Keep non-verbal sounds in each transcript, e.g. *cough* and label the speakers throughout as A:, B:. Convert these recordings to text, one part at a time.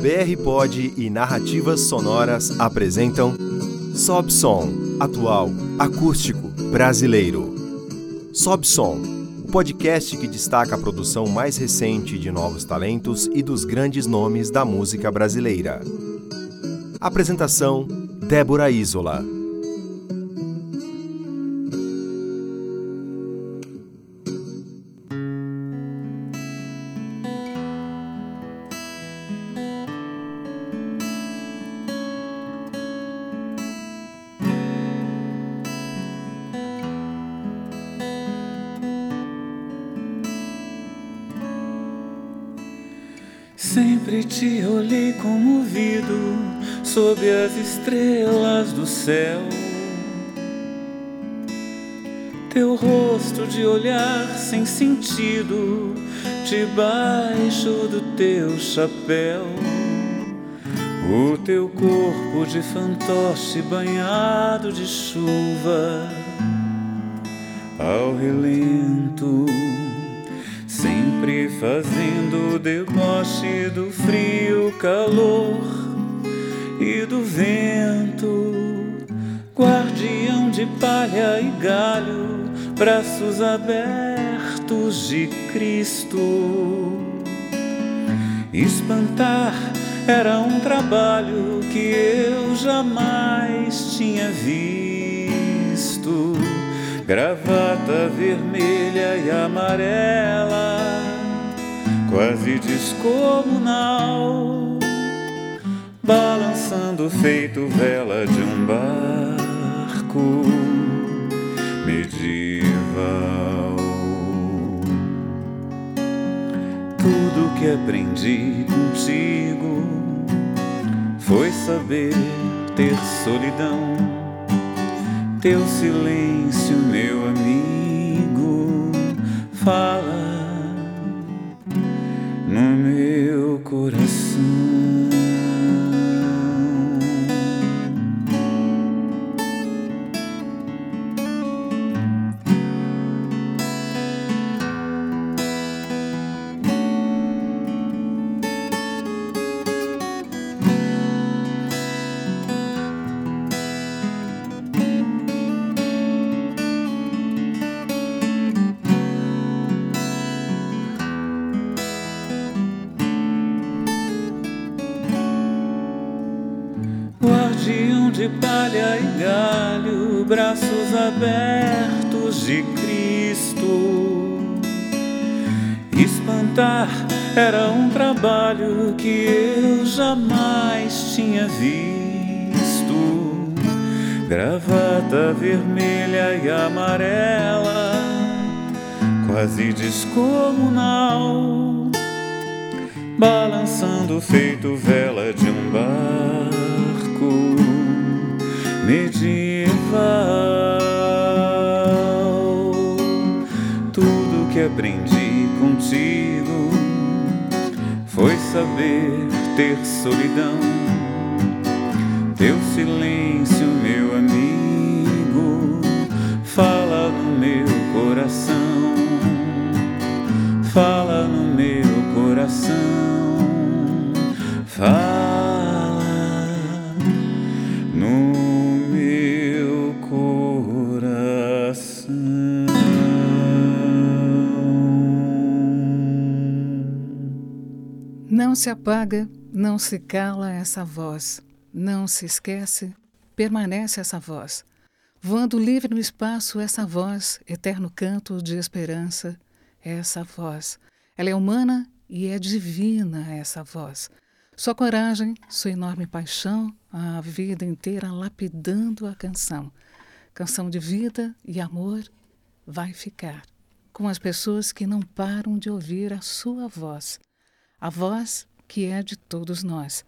A: BR Pod e Narrativas Sonoras apresentam Sob Som, atual, acústico, brasileiro. Sob Som, o podcast que destaca a produção mais recente de novos talentos e dos grandes nomes da música brasileira. Apresentação: Débora Isola.
B: Céu. Teu rosto de olhar sem sentido debaixo do teu chapéu. O teu corpo de fantoche banhado de chuva ao relento sempre fazendo deboche do frio, calor e do vento, guardião de palha e galho, braços abertos de Cristo. Espantar era um trabalho que eu jamais tinha visto gravata vermelha e amarela, quase descomunal, balançando feito vela de um barco medieval. Tudo que aprendi contigo foi saber ter solidão teu silêncio, meu amigo, fala no meu coração. Feito vela de um barco medieval. Tudo que aprendi contigo foi saber ter solidão. Teu silêncio, meu amigo, fala no meu coração. Fala no meu coração.
C: Não se apaga, não se cala essa voz, não se esquece, permanece essa voz. Voando livre no espaço, essa voz, eterno canto de esperança, essa voz. Ela é humana e é divina, essa voz. Sua coragem, sua enorme paixão, a vida inteira lapidando a canção. Canção de vida e amor vai ficar com as pessoas que não param de ouvir a sua voz. A voz que é de todos nós.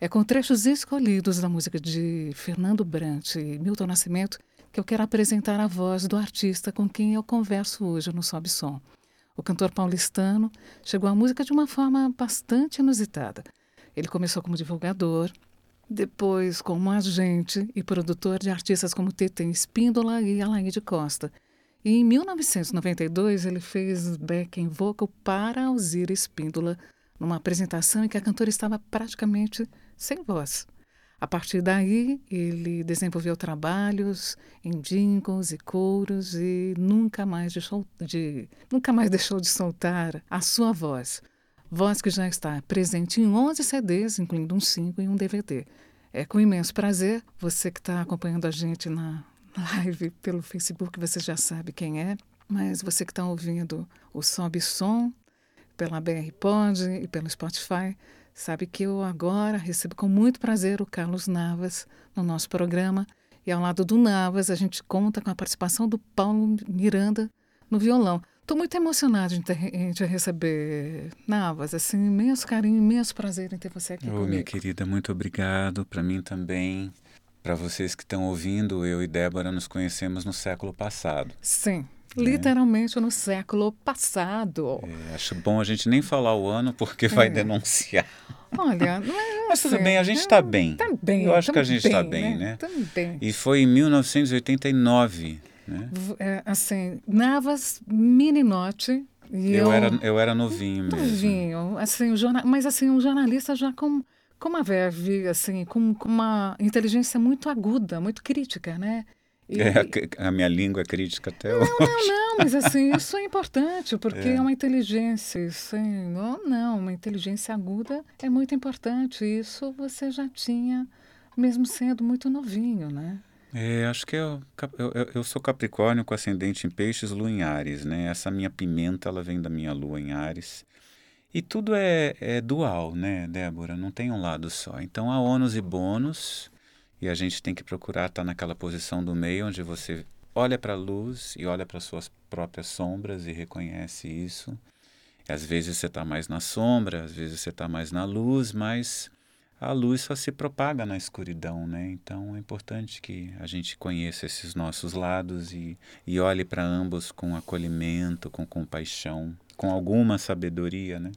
C: É com trechos escolhidos da música de Fernando Brant e Milton Nascimento que eu quero apresentar a voz do artista com quem eu converso hoje no Sob Som. O cantor paulistano chegou à música de uma forma bastante inusitada. Ele começou como divulgador, depois como agente e produtor de artistas como Tetê Espíndola e Alaide Costa. E em 1992 ele fez backing vocal para Alzira Espíndola, numa apresentação em que a cantora estava praticamente sem voz. A partir daí, ele desenvolveu trabalhos em jingles e coros e nunca mais deixou de, nunca mais *laughs* deixou de soltar a sua voz. Voz que já está presente em 11 CDs, incluindo um 5 e um DVD. É com imenso prazer, você que está acompanhando a gente na live pelo Facebook, você já sabe quem é, mas você que está ouvindo o Sobe Som pela BR Pod e pelo Spotify, Sabe que eu agora recebo com muito prazer o Carlos Navas no nosso programa. E ao lado do Navas, a gente conta com a participação do Paulo Miranda no violão. Estou muito emocionada te, receber, Navas. Assim, imenso carinho, imenso prazer em ter você aqui
B: oh,
C: comigo.
B: Minha querida, muito obrigado. Para mim também. Para vocês que estão ouvindo, eu e Débora nos conhecemos no século passado.
C: Sim, literalmente no século passado.
B: É, acho bom a gente nem falar o ano porque vai é. denunciar.
C: Olha, *laughs*
B: mas tudo bem, a gente está bem.
C: Tá bem.
B: Eu acho que a gente está bem, né?
C: Também.
B: E foi em 1989, né?
C: É, assim, Navas Mininotti.
B: Eu, eu, era, eu era novinho mesmo.
C: Novinho, assim, o jornal, mas assim, um jornalista já com, com uma verve, assim, com, com uma inteligência muito aguda, muito crítica, né?
B: E... É, a, a, minha língua é crítica até
C: não,
B: hoje.
C: Não, não, mas assim, isso é importante, *laughs* porque é, é uma inteligência, isso é, não, não, uma inteligência aguda é muito importante. Isso você já tinha, mesmo sendo muito novinho, né?
B: É, acho que eu, eu, eu sou Capricórnio com ascendente em peixes, lua em Ares, né? Essa minha pimenta, ela vem da minha lua em Ares. E tudo é, é dual, né, Débora? Não tem um lado só. Então há ônus e bônus e a gente tem que procurar estar naquela posição do meio onde você olha para a luz e olha para suas próprias sombras e reconhece isso. E às vezes você está mais na sombra, às vezes você está mais na luz, mas a luz só se propaga na escuridão, né? Então é importante que a gente conheça esses nossos lados e, e olhe para ambos com acolhimento, com compaixão, com alguma sabedoria, né?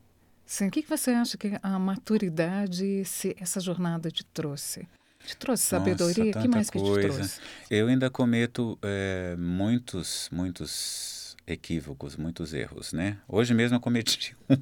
C: Sim. O que você acha que a maturidade, essa jornada te trouxe? Te trouxe sabedoria?
B: Nossa,
C: que mais
B: coisa.
C: que te trouxe?
B: Eu ainda cometo é, muitos, muitos equívocos, muitos erros, né? Hoje mesmo eu cometi *laughs* um.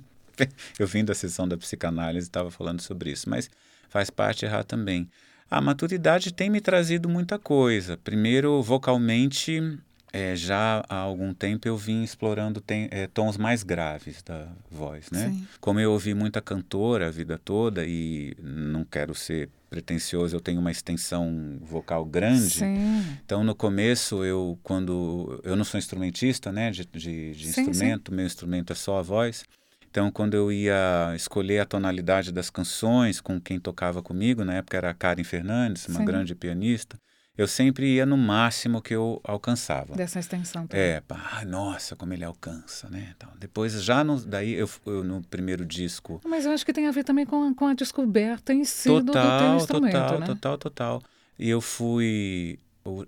B: eu vim da sessão da psicanálise e estava falando sobre isso, mas faz parte errar também. A maturidade tem me trazido muita coisa. Primeiro, vocalmente, é, já há algum tempo eu vim explorando tem, é, tons mais graves da voz, né? Sim. Como eu ouvi muita cantora a vida toda e não quero ser pretencioso, eu tenho uma extensão vocal grande.
C: Sim.
B: Então, no começo, eu, quando. Eu não sou instrumentista, né, de, de, de sim, instrumento, sim. meu instrumento é só a voz. Então, quando eu ia escolher a tonalidade das canções com quem tocava comigo, na época era a Karen Fernandes, uma grande pianista, eu sempre ia no máximo que eu alcançava.
C: Dessa extensão também.
B: É, pá, nossa, como ele alcança, né? Então, depois, já no, daí, eu, eu, no primeiro disco...
C: Mas eu acho que tem a ver também com, com a descoberta em si total, do, do teu instrumento,
B: Total,
C: né?
B: total, total. E eu fui...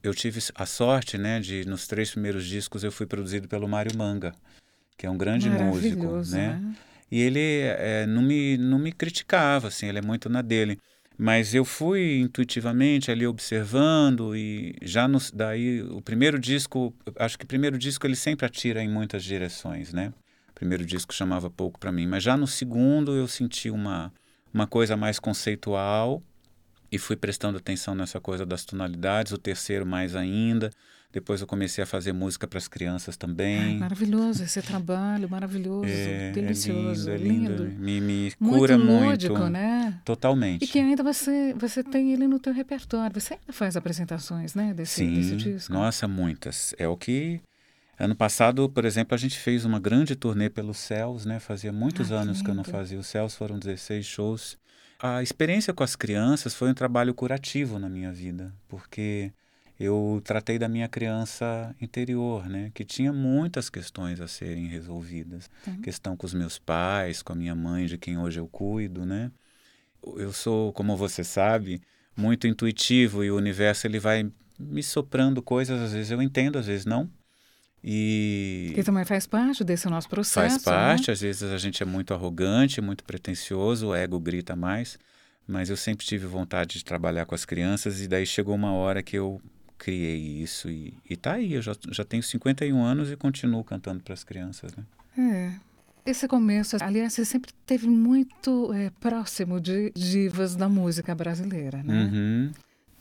B: Eu tive a sorte, né, de nos três primeiros discos eu fui produzido pelo Mário Manga, que é um grande músico, né? né? E ele é, não, me, não me criticava, assim, ele é muito na dele. Mas eu fui intuitivamente ali observando e já no, daí o primeiro disco, acho que o primeiro disco ele sempre atira em muitas direções, né? O primeiro disco chamava pouco para mim, mas já no segundo eu senti uma uma coisa mais conceitual e fui prestando atenção nessa coisa das tonalidades, o terceiro mais ainda. Depois eu comecei a fazer música para as crianças também. Ai,
C: maravilhoso esse trabalho, maravilhoso, é, delicioso,
B: é
C: lindo. É
B: lindo. Me, me cura
C: muito.
B: Lúdico,
C: muito. né?
B: Totalmente.
C: E que ainda você, você tem ele no teu repertório. Você ainda faz apresentações, né, desse,
B: Sim,
C: desse disco?
B: Nossa, muitas. É o que Ano passado, por exemplo, a gente fez uma grande turnê pelos Céus, né? Fazia muitos ah, anos que, que eu não fazia os Céus, foram 16 shows. A experiência com as crianças foi um trabalho curativo na minha vida, porque eu tratei da minha criança interior, né, que tinha muitas questões a serem resolvidas. Uhum. Questão com os meus pais, com a minha mãe, de quem hoje eu cuido, né? Eu sou, como você sabe, muito intuitivo e o universo ele vai me soprando coisas, às vezes eu entendo, às vezes não. E
C: que também faz parte desse nosso processo.
B: Faz parte,
C: né?
B: às vezes a gente é muito arrogante, muito pretensioso, o ego grita mais, mas eu sempre tive vontade de trabalhar com as crianças e daí chegou uma hora que eu criei isso e, e tá aí, eu já, já tenho 51 anos e continuo cantando para as crianças, né?
C: É. Esse começo, aliás, você sempre teve muito é, próximo de divas da música brasileira, né?
B: Uhum.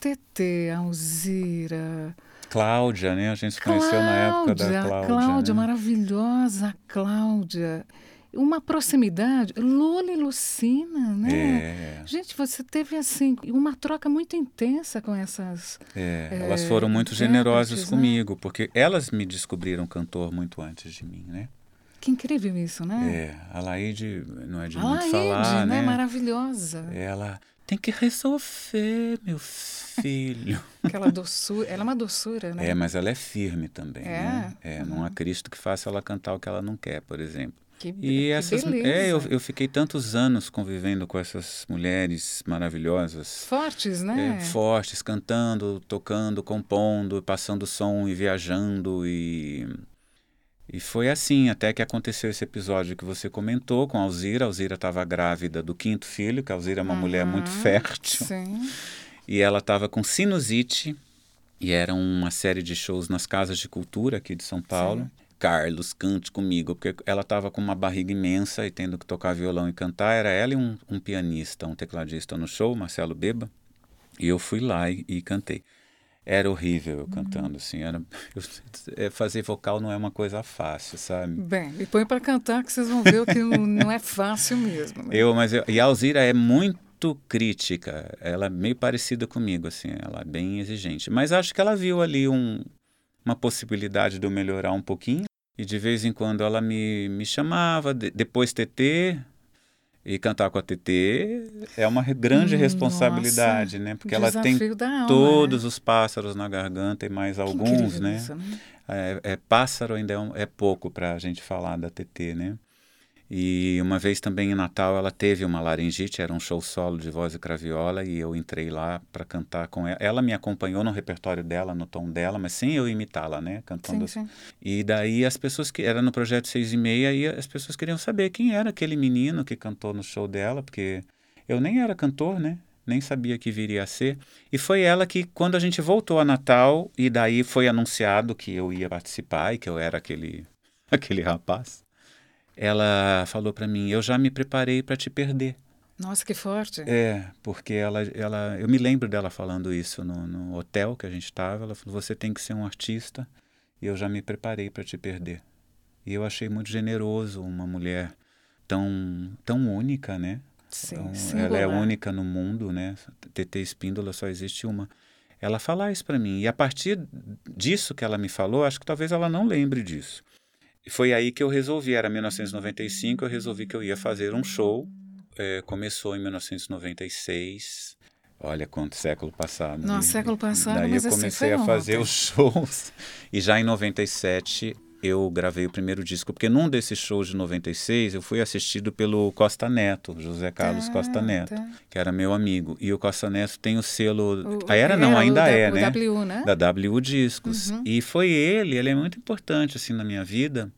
C: TT, Alzira.
B: Cláudia, né? A gente se conheceu na época da Cláudia.
C: Cláudia,
B: né?
C: maravilhosa Cláudia. Uma proximidade, Lula e Lucina, né?
B: É.
C: Gente, você teve assim uma troca muito intensa com essas.
B: É,
C: é,
B: elas foram muito generosas
C: né?
B: comigo, porque elas me descobriram cantor muito antes de mim, né?
C: Que incrível isso, né?
B: É, a Laide não é de
C: A
B: muito
C: Laide,
B: falar,
C: né?
B: né?
C: Maravilhosa.
B: Ela tem que resolver, meu filho. *laughs*
C: Aquela doçura. Ela é uma doçura, né?
B: É, mas ela é firme também,
C: É?
B: né? É, não há Cristo que faça ela cantar o que ela não quer, por exemplo.
C: Que,
B: E
C: que
B: essas,
C: beleza.
B: é, eu, eu fiquei tantos anos convivendo com essas mulheres maravilhosas,
C: Fortes, né?
B: é, fortes, cantando, tocando, compondo, passando som e viajando e e foi assim até que aconteceu esse episódio que você comentou com a Alzira. A Alzira estava grávida do quinto filho, que a Alzira é uma mulher muito
C: Uhum.
B: fértil.
C: Sim.
B: E ela estava com sinusite e era uma série de shows nas casas de cultura aqui de São Paulo. Carlos, cante comigo, porque ela estava com uma barriga imensa e tendo que tocar violão e cantar. Era ela e um, um pianista, um tecladista no show, Marcelo Beba. E eu fui lá e, e cantei. Era horrível eu cantando, assim. Era, eu- é, fazer vocal não é uma coisa fácil, sabe?
C: Bem, me põe para cantar que vocês vão ver que não não é fácil mesmo. né?
B: Eu, mas eu, e a Alzira é muito crítica. Ela é meio parecida comigo, assim. Ela é bem exigente. Mas acho que ela viu ali um, uma possibilidade de eu melhorar um pouquinho. E de vez em quando ela me, me chamava, de- depois TT. E cantar com a TT é uma grande
C: Hum,
B: responsabilidade, né? Porque ela tem
C: alma,
B: todos
C: né?
B: os pássaros na garganta e mais
C: Que
B: alguns, né?
C: isso, né?
B: É, é, pássaro ainda é, um- é pouco para a gente falar da TT, né? E uma vez também em Natal ela teve uma laringite, era um show solo de voz e craviola, e eu entrei lá para cantar com ela. Ela me acompanhou no repertório dela, no tom dela, mas sem eu imitá-la, né? Cantando.
C: Sim, sim.
B: E daí as pessoas que. Era no projeto seis e meia, e as pessoas queriam saber quem era aquele menino que cantou no show dela, porque eu nem era cantor, né? Nem sabia que viria a ser. E foi ela que, quando a gente voltou a Natal, e daí foi anunciado que eu ia participar e que eu era aquele, *laughs* aquele rapaz, ela falou para mim: Eu já me preparei para te perder.
C: Nossa, que forte.
B: É, porque ela, ela, eu me lembro dela falando isso no, no hotel que a gente estava. Ela falou: você tem que ser um artista e eu já me preparei para te perder. E eu achei muito generoso uma mulher tão, tão única, né?
C: Sim,
B: Então,
C: singular.
B: ela é única no mundo, né? TT Espíndola só existe uma. Ela fala isso para mim. E a partir disso que ela me falou, acho que talvez ela não lembre disso. E foi aí que eu resolvi, era 1995, eu resolvi que eu ia fazer um show. É, começou em 1996. Olha quanto século passado.
C: Nossa,
B: E-
C: século passado,
B: Daí eu
C: assim,
B: comecei
C: foi
B: a fazer
C: ontem.
B: os *laughs* shows. E já em 97 eu gravei o primeiro disco, porque num desses shows de 96 eu fui assistido pelo Costa Neto, José Carlos
C: Tá,
B: Costa Neto,
C: tá.
B: que era meu amigo. E o Costa Neto tem o selo.
C: O-
B: Ah, era não, ainda
C: da-
B: é, né?
C: W, né?
B: Da W Discos.
C: Uhum.
B: E foi ele, ele é muito importante assim na minha vida,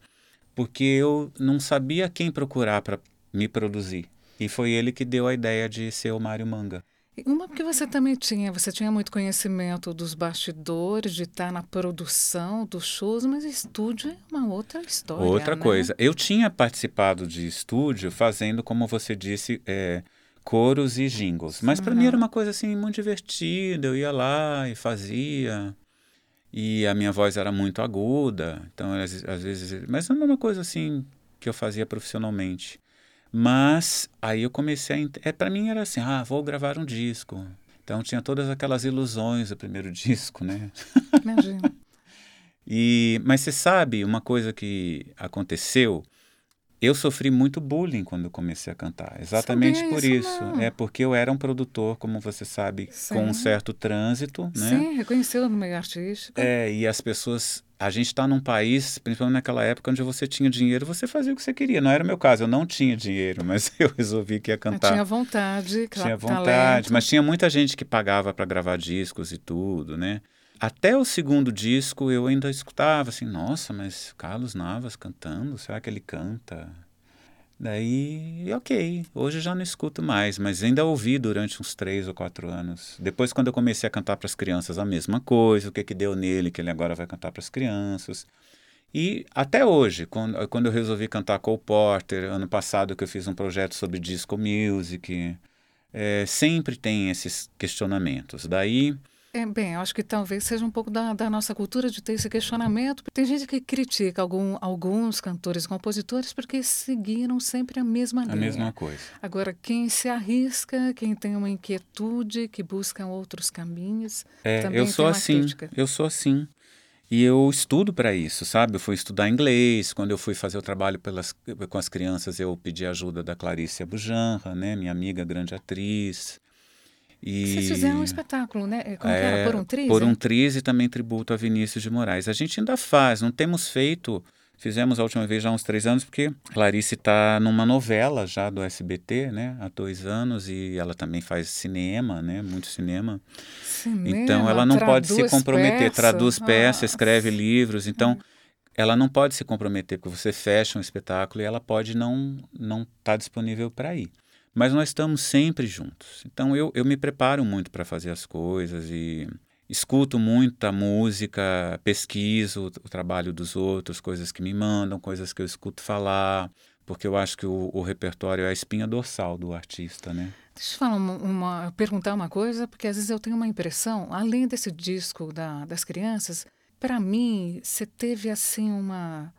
B: porque eu não sabia quem procurar para me produzir. E foi ele que deu a ideia de ser o Mário Manga.
C: Uma porque você também tinha, você tinha muito conhecimento dos bastidores, de estar na produção dos shows, mas estúdio é uma outra história.
B: Outra
C: né?
B: coisa, eu tinha participado de estúdio fazendo, como você disse, é, coros e jingles. Mas para mim era uma coisa assim muito divertida. Eu ia lá e fazia. E a minha voz era muito aguda. Então, às, às vezes. Mas não é uma coisa assim que eu fazia profissionalmente. Mas aí eu comecei a. É, para mim era assim: ah, vou gravar um disco. Então tinha todas aquelas ilusões do primeiro *laughs* disco, né?
C: Imagina. *laughs*
B: E, mas você sabe uma coisa que aconteceu? Eu sofri muito bullying quando eu comecei a cantar. Exatamente
C: Sabia
B: por
C: isso,
B: isso. É porque eu era um produtor, como você sabe, com um
C: Sim.
B: certo trânsito, né?
C: Sim, reconheceu no meio artístico.
B: É, e as pessoas. A gente está num país, principalmente naquela época, onde você tinha dinheiro, você fazia o que você queria. Não era o meu caso, eu não tinha dinheiro, *laughs* mas eu resolvi que ia
C: Mas
B: cantar.
C: tinha vontade, claro,
B: Tinha vontade,
C: talento.
B: mas tinha muita gente que pagava para gravar discos e tudo, né? Até o segundo disco eu ainda escutava assim, nossa, mas Carlos Navas cantando, será que ele canta? Daí, ok, hoje eu já não escuto mais, mas ainda ouvi durante uns três ou quatro anos. Depois, quando eu comecei a cantar para as crianças a mesma coisa, o que que deu nele, que ele agora vai cantar para as crianças. E até hoje, quando, quando eu resolvi cantar Cole Porter, ano passado que eu fiz um projeto sobre disco music, é, sempre tem esses questionamentos. Daí
C: é, bem, acho que talvez seja um pouco da, da, nossa cultura de ter esse questionamento. Tem gente que critica algum, alguns cantores e compositores porque seguiram sempre a mesma linha.
B: A mesma coisa.
C: Agora, quem se arrisca, quem tem uma inquietude, que busca outros caminhos,
B: é,
C: também
B: eu sou assim.
C: crítica.
B: Eu sou assim. E eu estudo para isso, sabe? Eu fui estudar inglês. Quando eu fui fazer o trabalho pelas, com as crianças, eu pedi ajuda da Clarice Abujanra, né? Minha amiga, grande atriz.
C: E... Vocês fizeram um espetáculo, né? Como
B: é,
C: era? Por um triz?
B: Por um triz e também tributo a Vinícius de Moraes. A gente ainda faz, não temos feito. Fizemos a última vez já há uns três anos, porque Clarice está numa novela já do SBT, né? Há dois anos, e ela também faz cinema, né? Muito cinema.
C: cinema
B: então ela não pode se comprometer,
C: peça.
B: traduz peça, escreve livros. Então ela não pode se comprometer, porque você fecha um espetáculo e ela pode não não estar tá disponível para ir mas nós estamos sempre juntos. Então eu, eu me preparo muito para fazer as coisas e escuto muita música, pesquiso o trabalho dos outros, coisas que me mandam, coisas que eu escuto falar, porque eu acho que o, o repertório é a espinha dorsal do artista, né?
C: Deixa eu falar uma, uma, perguntar uma coisa, porque às vezes eu tenho uma impressão, além desse disco da, das crianças, para mim, você teve assim uma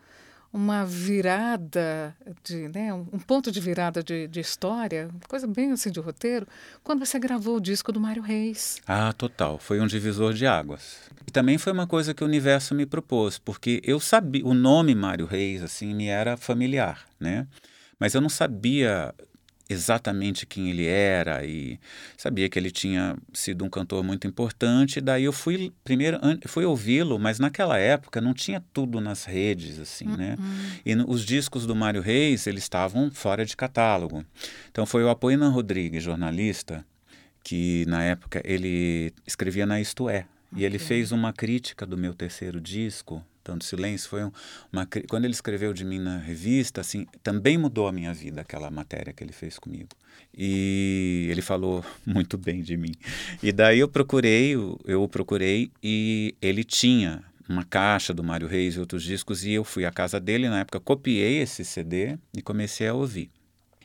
C: uma virada de, né, um ponto de virada de, de, história, coisa bem assim de roteiro, quando você gravou o disco do Mário Reis.
B: Ah, total, foi um divisor de águas. E também foi uma coisa que o universo me propôs, porque eu sabia, o nome Mário Reis assim me era familiar, né? Mas eu não sabia exatamente quem ele era e sabia que ele tinha sido um cantor muito importante. Daí eu fui primeiro fui ouvi-lo, mas naquela época não tinha tudo nas redes assim, uhum. né? E no, os discos do Mário Reis eles estavam fora de catálogo. Então foi o Apoinan Rodrigues, jornalista, que na época ele escrevia na Isto É. Okay. E ele fez uma crítica do meu terceiro disco, tanto silêncio foi uma quando ele escreveu de mim na revista assim também mudou a minha vida aquela matéria que ele fez comigo e ele falou *laughs* muito bem de mim e daí eu procurei eu o procurei e ele tinha uma caixa do Mário Reis e outros discos e eu fui à casa dele na época copiei esse CD e comecei a ouvir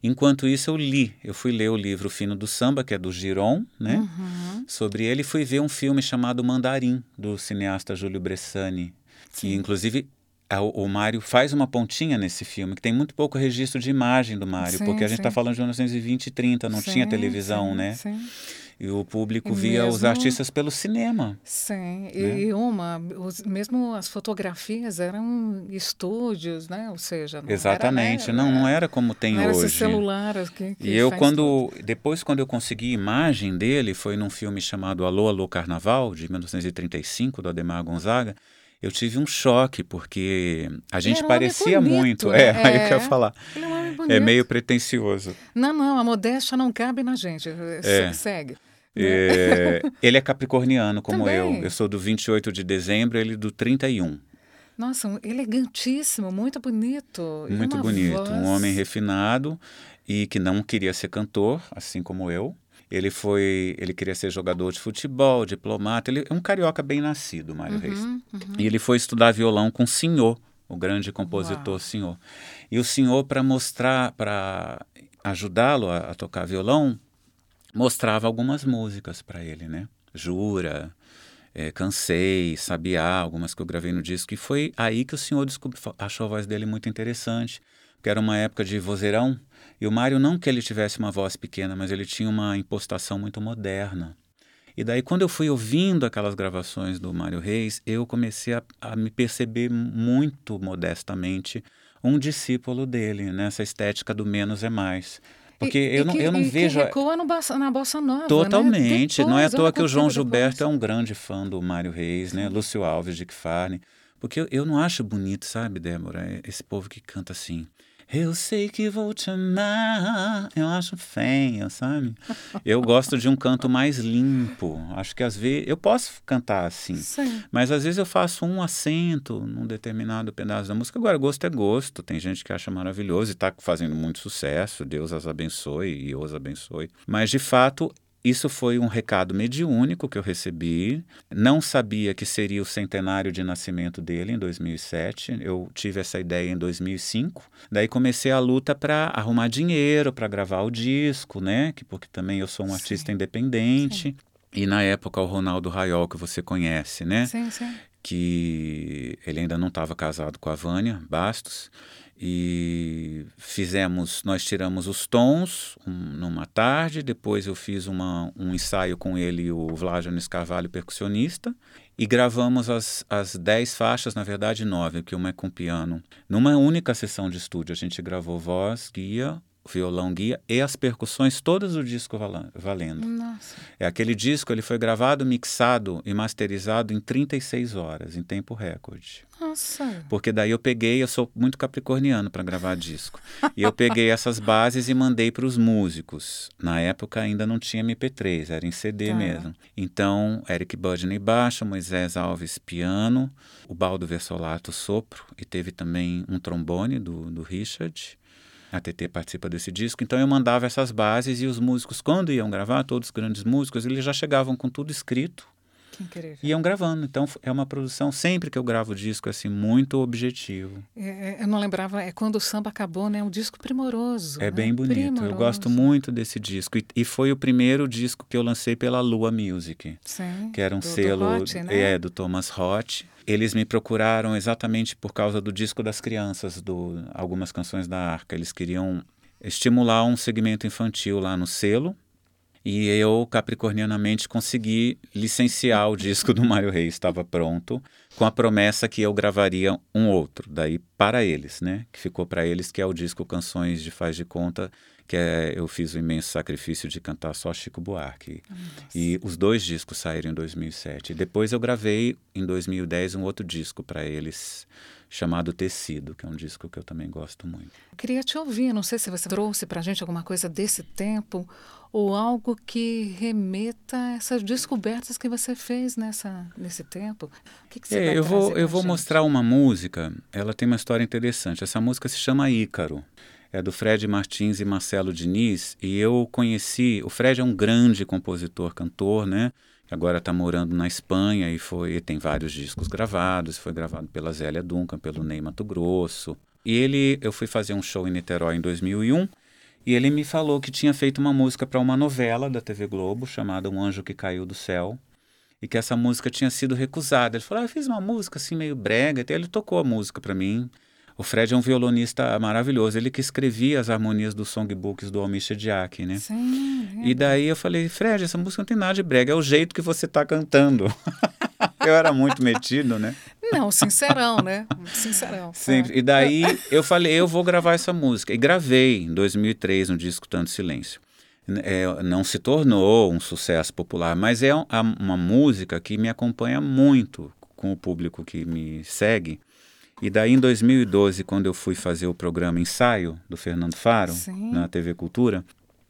B: Enquanto isso, eu li. Eu fui ler o livro Fino do Samba, que é do Giron, né? Uhum. Sobre ele, fui ver um filme chamado Mandarim, do cineasta Júlio Bressani, que inclusive a, o Mário faz uma pontinha nesse filme, que tem muito pouco registro de imagem do Mário, sim, porque a gente está falando de 1920 e 30, não sim, tinha televisão,
C: sim,
B: né?
C: Sim.
B: E o público e via mesmo, os artistas pelo cinema.
C: Sim, né? e uma, os, mesmo as fotografias eram estúdios, né? Ou seja, não
B: Exatamente,
C: era,
B: não, não era como tem
C: não era
B: hoje.
C: Esse celular que, que
B: E eu quando tudo. depois quando eu consegui imagem dele, foi num filme chamado Alô Alô Carnaval de 1935 do Ademar Gonzaga eu tive um choque, porque a gente
C: um
B: parecia
C: bonito,
B: muito. É, *laughs*
C: é,
B: aí eu quero falar.
C: Ele é, um
B: é meio pretencioso.
C: Não, não, a modéstia não cabe na gente. É. Segue.
B: É, *laughs* ele é capricorniano, como Também. eu. Eu sou do 28 de dezembro, ele do 31.
C: Nossa, elegantíssimo, muito bonito.
B: Muito bonito. Voz... Um homem refinado e que não queria ser cantor, assim como eu. Ele foi, ele queria ser jogador de futebol, diplomata. Ele é um carioca bem nascido, Mário
C: uhum,
B: Reis.
C: Uhum.
B: E ele foi estudar violão com o Senhor, o grande compositor Uau. Senhor. E o Senhor, para mostrar, para ajudá-lo a, a, tocar violão, mostrava algumas músicas para ele, né? Jura, é, Cansei, Sabiá, algumas que eu gravei no disco. E foi aí que o Senhor achou a voz dele muito interessante, que era uma época de vozeirão. E o Mário, não que ele tivesse uma voz pequena, mas ele tinha uma impostação muito moderna. E daí, quando eu fui ouvindo aquelas gravações do Mário Reis, eu comecei a, a me perceber muito modestamente um discípulo dele, nessa estética do menos é mais. Porque
C: e,
B: eu,
C: e
B: não,
C: que,
B: eu não
C: e
B: vejo.
C: Que recua no bossa, na Bossa Nova.
B: Totalmente.
C: Né? Depois,
B: não é à toa que o João
C: depois.
B: Gilberto é um grande fã do Mário Reis, né? Lúcio Alves de Farne. Porque eu, eu não acho bonito, sabe, Débora? Esse povo que canta assim. Eu sei que vou te amar. Eu acho feio, sabe? Eu gosto de um canto mais limpo. Acho que às vezes eu posso cantar assim,
C: Sim.
B: mas às vezes eu faço um acento num determinado pedaço da música. Agora, gosto é gosto. Tem gente que acha maravilhoso e está fazendo muito sucesso. Deus as abençoe e os abençoe. Mas de fato, isso foi um recado mediúnico que eu recebi. Não sabia que seria o centenário de nascimento dele em 2007. Eu tive essa ideia em 2005. Daí comecei a luta para arrumar dinheiro para gravar o disco, né? Que porque também eu sou um sim. artista independente. Sim. E na época o Ronaldo Raiol que você conhece, né?
C: Sim, sim.
B: Que ele ainda não estava casado com a Vânia Bastos e fizemos, nós tiramos os tons um, numa tarde, depois eu fiz uma, um ensaio com ele, o Vlajanes Carvalho, percussionista, e gravamos as, as dez faixas, na verdade nove, que uma é com piano. Numa única sessão de estúdio, a gente gravou voz, guia, violão guia e as percussões todas do disco valendo.
C: Nossa.
B: É aquele disco, ele foi gravado, mixado e masterizado em 36 horas, em tempo recorde.
C: Nossa.
B: Porque daí eu peguei, eu sou muito capricorniano para gravar disco. e eu peguei essas bases e mandei para os músicos. Na época ainda não tinha MP3, era em CD tá. mesmo. Então, Eric Budney baixo, Moisés Alves piano, o Baldo Versolato sopro e teve também um trombone do, do Richard a TT participa desse disco, então eu mandava essas bases e os músicos, quando iam gravar, todos os grandes músicos, eles já chegavam com tudo escrito.
C: Incrível.
B: Iam gravando. Então é uma produção, sempre que eu gravo disco, assim, muito objetivo.
C: É, é, eu não lembrava, é quando o samba acabou, né? Um disco primoroso.
B: É
C: né?
B: bem bonito.
C: Primoroso.
B: Eu gosto muito desse disco. E, e, foi o primeiro disco que eu lancei pela Lua Music.
C: Sim,
B: que era um
C: do,
B: selo
C: do Hot, né?
B: é, do Thomas Roth. Eles me procuraram exatamente por causa do disco das crianças, do algumas canções da Arca. Eles queriam estimular um segmento infantil lá no selo. E eu, capricornianamente, consegui licenciar o disco do Mário Reis, estava pronto, com a promessa que eu gravaria um outro, daí para eles, né? Que ficou para eles, que é o disco Canções de Faz de Conta, que é, eu fiz o imenso sacrifício de cantar só Chico Buarque.
C: Nossa.
B: E os dois discos saíram em 2007. Depois eu gravei, em 2010, um outro disco para eles, chamado Tecido, que é um disco que eu também gosto muito.
C: Queria te ouvir, não sei se você trouxe para a gente alguma coisa desse tempo ou algo que remeta a essas descobertas que você fez nessa, nesse tempo. O que, que você
B: é, eu vou Eu
C: gente?
B: vou mostrar uma música, ela tem uma história interessante. Essa música se chama Ícaro. É do Fred Martins e Marcelo Diniz, e eu conheci. O Fred é um grande compositor, cantor, né? Agora está morando na Espanha e foi tem vários discos gravados, foi gravado pela Zélia Duncan, pelo Ney Mato Grosso. E ele, eu fui fazer um show em Niterói em 2001 e ele me falou que tinha feito uma música para uma novela da TV Globo chamada Um Anjo que Caiu do Céu e que essa música tinha sido recusada. Ele falou: ah, "Eu fiz uma música assim meio brega", até ele tocou a música para mim. O Fred é um violonista maravilhoso, ele que escrevia as harmonias dos songbooks do Almir Diak, né?
C: Sim. É.
B: E daí eu falei, Fred, essa música não tem nada de brega, é o jeito que você está cantando. *laughs* eu era muito metido, né?
C: Não, sincerão, né? Sincerão.
B: Sempre.
C: É.
B: E daí eu falei, eu vou gravar essa música. E gravei em 2003 no disco Tanto Silêncio. É, não se tornou um sucesso popular, mas é uma música que me acompanha muito com o público que me segue. E daí em 2012, quando eu fui fazer o programa Ensaio do Fernando Faro
C: Sim.
B: na TV Cultura,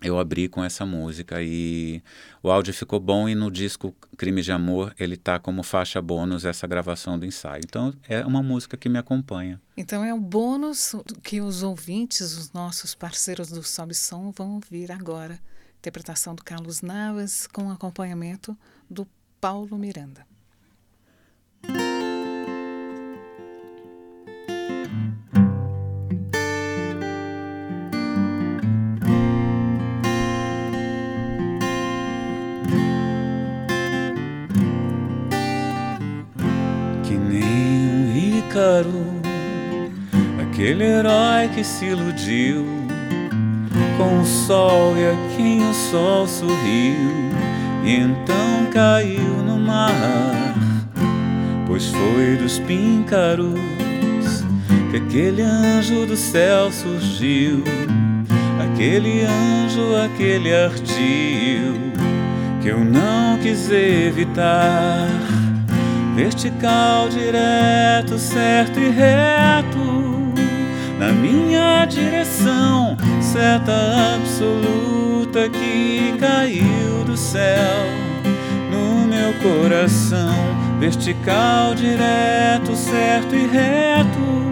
B: eu abri com essa música e o áudio ficou bom e no disco Crime de Amor ele tá como faixa bônus essa gravação do ensaio. Então é uma música que me acompanha.
C: Então é um bônus que os ouvintes, os nossos parceiros do Sob Som vão ouvir agora. Interpretação do Carlos Navas com acompanhamento do Paulo Miranda.
D: Ícaro, aquele herói que se iludiu com o sol e a quem o sol sorriu, e então caiu no mar, pois foi dos píncaros que aquele anjo do céu surgiu, aquele anjo, aquele ardil que eu não quis evitar vertical, direto, certo e reto, na minha direção, seta absoluta que caiu do céu. No meu coração, vertical, direto, certo e reto.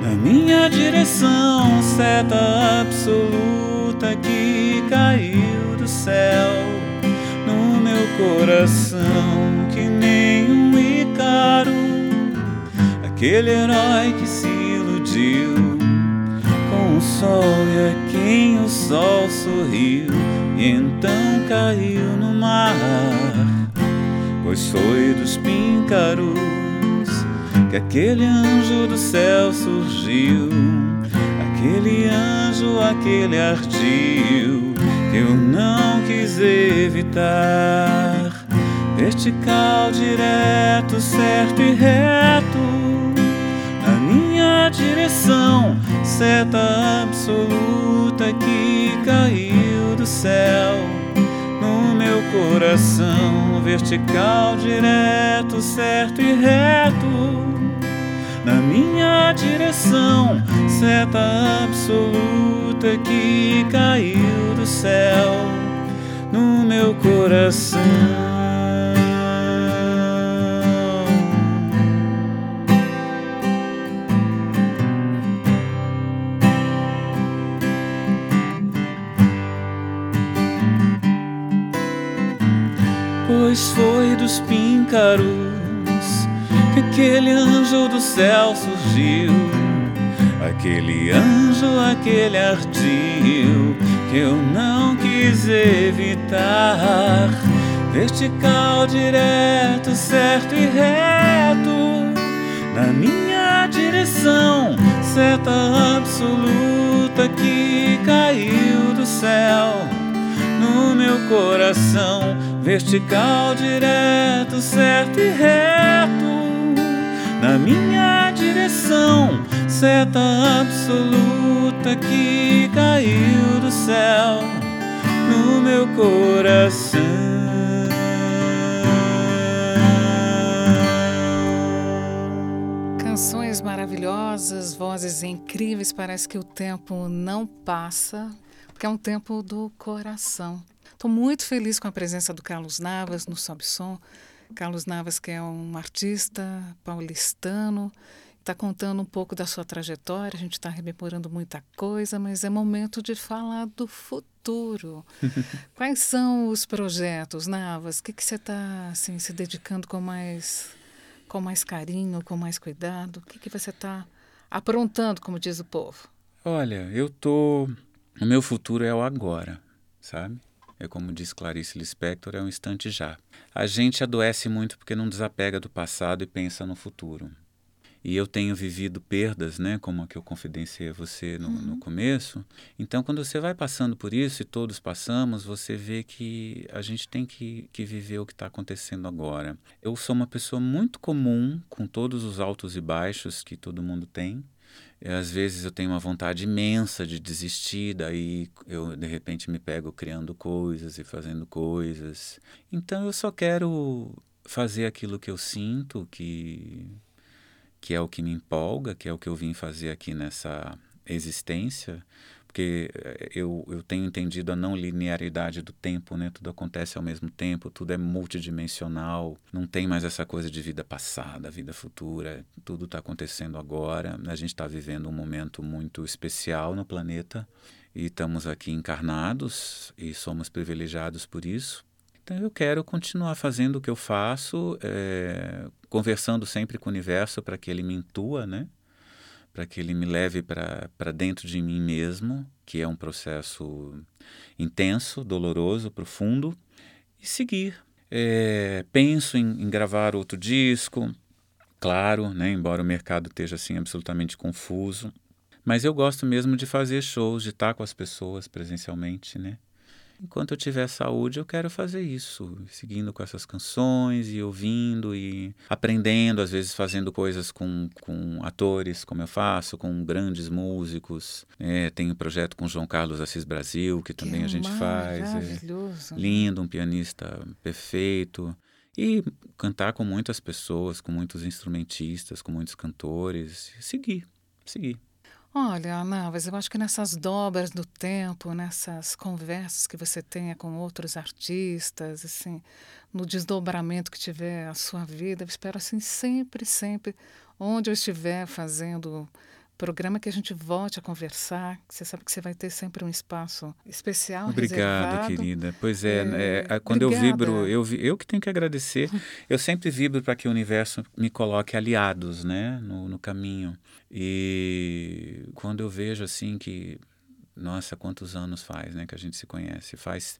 D: Na minha direção, seta absoluta que caiu do céu. No meu coração, Icaro, aquele herói que se iludiu com o sol e a quem o sol sorriu e então caiu no mar, pois foi dos píncaros que aquele anjo do céu surgiu, aquele anjo, aquele ardil que eu não quis evitar. Vertical, direto, certo e reto, na minha direção, seta absoluta que caiu do céu no meu coração. Vertical, direto, certo e reto na minha direção, seta absoluta que caiu do céu no meu coração. Foi dos píncaros aquele anjo do céu surgiu, aquele anjo, aquele ardil que eu não quis evitar. Vertical, direto, certo e reto, na minha direção, seta absoluta que caiu do céu no meu coração. Vertical, direto, certo e reto na minha direção, seta absoluta que caiu do céu no meu coração.
C: Canções maravilhosas, vozes incríveis, parece que o tempo não passa, porque é um tempo do coração. Estou muito feliz com a presença do Carlos Navas no Sob Som. Carlos Navas, que é um artista paulistano, está contando um pouco da sua trajetória. A gente está rememorando muita coisa, mas é momento de falar do futuro. *laughs* Quais são os projetos, Navas? O que, que você está assim, se dedicando com mais, com mais carinho, com mais cuidado? O que, que você está aprontando, como diz o povo?
B: Olha, eu tô. O meu futuro é o agora, sabe? É como diz Clarice Lispector, é um instante já. A gente adoece muito porque não desapega do passado e pensa no futuro. E eu tenho vivido perdas, né, como a que eu confidenciei a você no, uhum. no começo. Então, quando você vai passando por isso, e todos passamos, você vê que a gente tem que, que viver o que está acontecendo agora. Eu sou uma pessoa muito comum, com todos os altos e baixos que todo mundo tem. Às vezes eu tenho uma vontade imensa de desistir, daí eu de repente me pego criando coisas e fazendo coisas. Então eu só quero fazer aquilo que eu sinto, que que é o que me empolga, que é o que eu vim fazer aqui nessa existência porque eh, eu, eu tenho entendido a não linearidade do tempo, né? Tudo acontece ao mesmo tempo, tudo é multidimensional, não tem mais essa coisa de vida passada, vida futura, tudo está acontecendo agora. A gente está vivendo um momento muito especial no planeta e estamos aqui encarnados e somos privilegiados por isso. Então eu quero continuar fazendo o que eu faço, é, conversando sempre com o universo para que ele me intua, né? Para que ele me leve para dentro de mim mesmo, que é um processo intenso, doloroso, profundo, e seguir. É, penso em, em, gravar outro disco, claro, né, embora o mercado esteja assim absolutamente confuso, mas eu gosto mesmo de fazer shows, de estar com as pessoas presencialmente, né? Enquanto eu tiver saúde, eu quero fazer isso, seguindo com essas canções e ouvindo e aprendendo, às vezes fazendo coisas com, com atores, como eu faço, com grandes músicos. É, tem um projeto com João Carlos Assis Brasil, que também que a gente faz. É lindo, um pianista perfeito. E cantar com muitas pessoas, com muitos instrumentistas, com muitos cantores. Seguir, seguir.
C: Olha, Navas, eu acho que nessas dobras do tempo, nessas conversas que você tenha com outros artistas, assim, no desdobramento que tiver a sua vida, eu espero assim sempre, sempre, onde eu estiver fazendo programa que a gente volte a conversar. Você sabe que você vai ter sempre um espaço especial.
B: Obrigado, querida. Pois é,
C: É,
B: é, quando
C: obrigada.
B: eu vibro, eu, vi- eu que tenho que agradecer. *laughs* Eu sempre vibro para que o universo me coloque aliados, né, no, no caminho. E quando eu vejo assim que, nossa, quantos anos faz, né, que a gente se conhece? Faz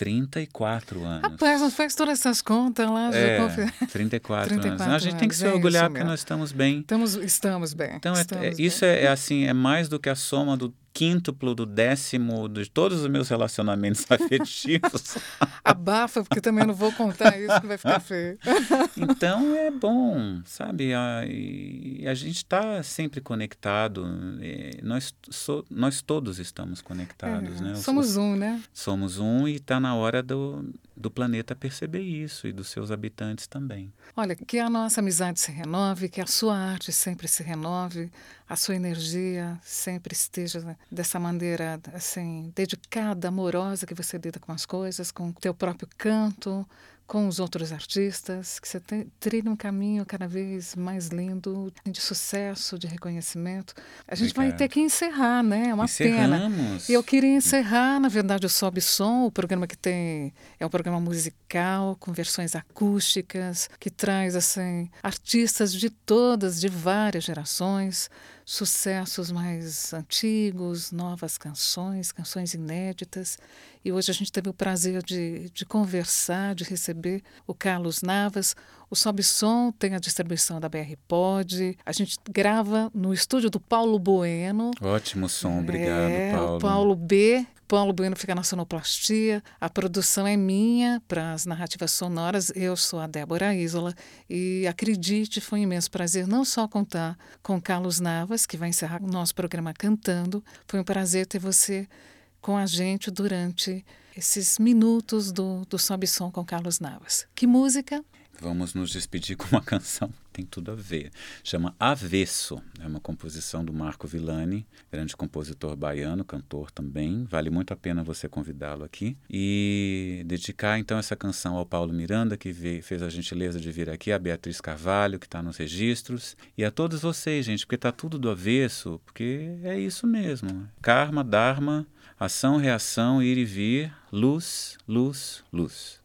B: 34 anos.
C: Rapaz, não faz todas essas contas lá.
B: É,
C: confi-
B: 34, *laughs* anos.
C: 34
B: Não, a gente tem que se
C: é
B: orgulhar porque nós estamos bem.
C: Estamos, estamos bem.
B: Então, é-
C: estamos
B: é-
C: bem.
B: isso é, é assim, é mais do que a soma do quíntuplo, do décimo, de todos os meus relacionamentos *laughs* afetivos.
C: Abafa, porque também não vou contar isso, que vai ficar feio. *laughs*
B: Então é bom, sabe? A, e a gente está sempre conectado. é, nós, so- nós todos estamos conectados,
C: É,
B: né? Os-
C: Somos
B: os-
C: um, né?
B: somos um e está na hora do, do planeta perceber isso e dos seus habitantes também.
C: Olha, que a nossa amizade se renove, que a sua arte sempre se renove, a sua energia sempre esteja dessa maneira, assim, dedicada, amorosa que você lida com as coisas, com o teu próprio canto, com os outros artistas, que você trilhe um caminho cada vez mais lindo, de sucesso, de reconhecimento. A gente vai
B: Obrigado.
C: ter que encerrar, né? É uma pena.
B: Encerramos.
C: E eu queria encerrar, na verdade, o Sobe Som, o programa que tem é um programa musical com versões acústicas, que traz assim artistas de todas, de várias gerações, sucessos mais antigos, novas canções, canções inéditas. E hoje a gente teve o prazer de, de conversar, de receber o Carlos Navas. O Sobe Som tem a distribuição da BR Pod. A gente grava no estúdio do Paulo Bueno,
B: Ótimo som, obrigado,
C: é,
B: Paulo.
C: O Paulo B. Paulo Bueno fica na sonoplastia. A produção é minha para as narrativas sonoras. Eu sou a Débora Isola. E acredite, foi um imenso prazer não só contar com Carlos Navas, que vai encerrar o nosso programa cantando. Foi um prazer ter você com a gente durante esses minutos do, do Sobe Som com Carlos Navas. Que música?
B: Vamos nos despedir com uma *laughs* canção que tem tudo a ver. Chama Avesso. É uma composição do Marco Villani, grande compositor baiano, cantor também. Vale muito a pena você convidá-lo aqui. E dedicar então essa canção ao Paulo Miranda, que veio- fez a gentileza de vir aqui, a Beatriz Carvalho, que está nos registros, e a todos vocês, gente, porque está tudo do avesso, porque é isso mesmo. Karma, Dharma, ação, reação, ir e vir, luz, luz, luz.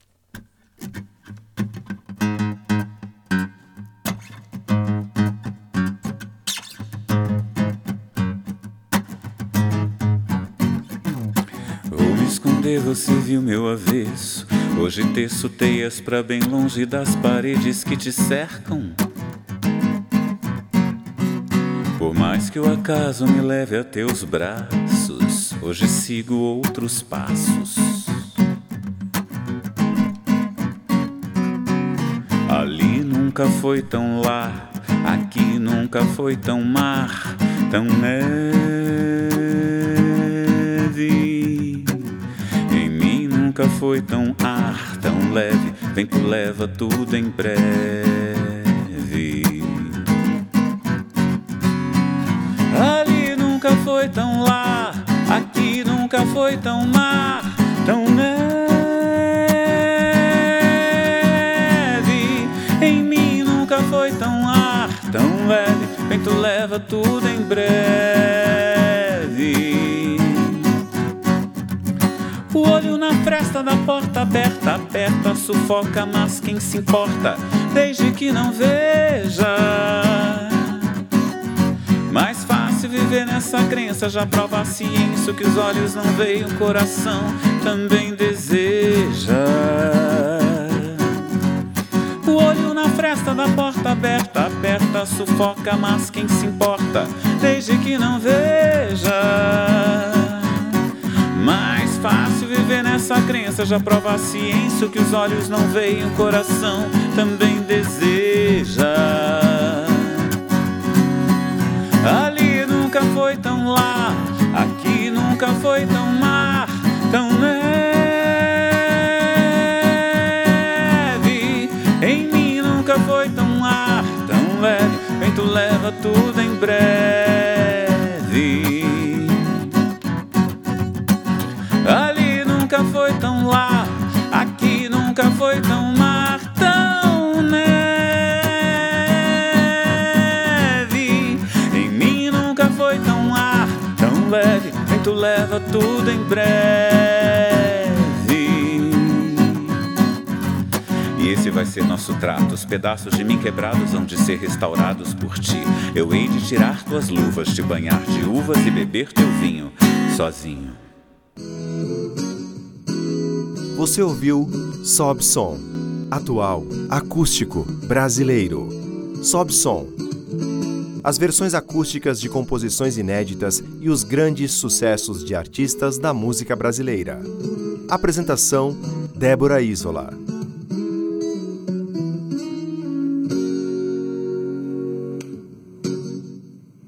B: Esconder, você viu meu avesso. Hoje teço teias pra bem longe das paredes que te cercam. Por mais que o acaso me leve a teus braços, hoje sigo outros passos. Ali nunca foi tão lá, aqui nunca foi tão mar, tão neve. Nunca foi tão ar, tão leve, vento leva tudo em breve. Ali nunca foi tão lá, aqui nunca foi tão mar, tão neve. Em mim nunca foi tão ar, tão leve, vento leva tudo em breve. Fresta da porta aberta, aberta, sufoca, mas quem se importa, desde que não veja. Mais fácil viver nessa crença, já prova a ciência que os olhos não veem, o coração também deseja. O olho na fresta da porta aberta, aperta, sufoca, mas quem se importa, desde que não veja. Mais fácil viver nessa crença, já prova a ciência o que os olhos não veem, o coração também deseja. Ali nunca foi tão lá, aqui nunca foi tão mar, tão leve. Em mim nunca foi tão ar, tão leve. Vento leva tudo em breve.
D: Leva tudo em breve.
B: E esse vai ser nosso trato. Os pedaços de mim quebrados hão de ser restaurados por ti. Eu hei de tirar tuas luvas, te banhar de uvas e beber teu vinho, sozinho.
A: Você ouviu Sob Som, atual, acústico, brasileiro. Sob Som. As versões acústicas de composições inéditas e os grandes sucessos de artistas da música brasileira. Apresentação: Débora Isola.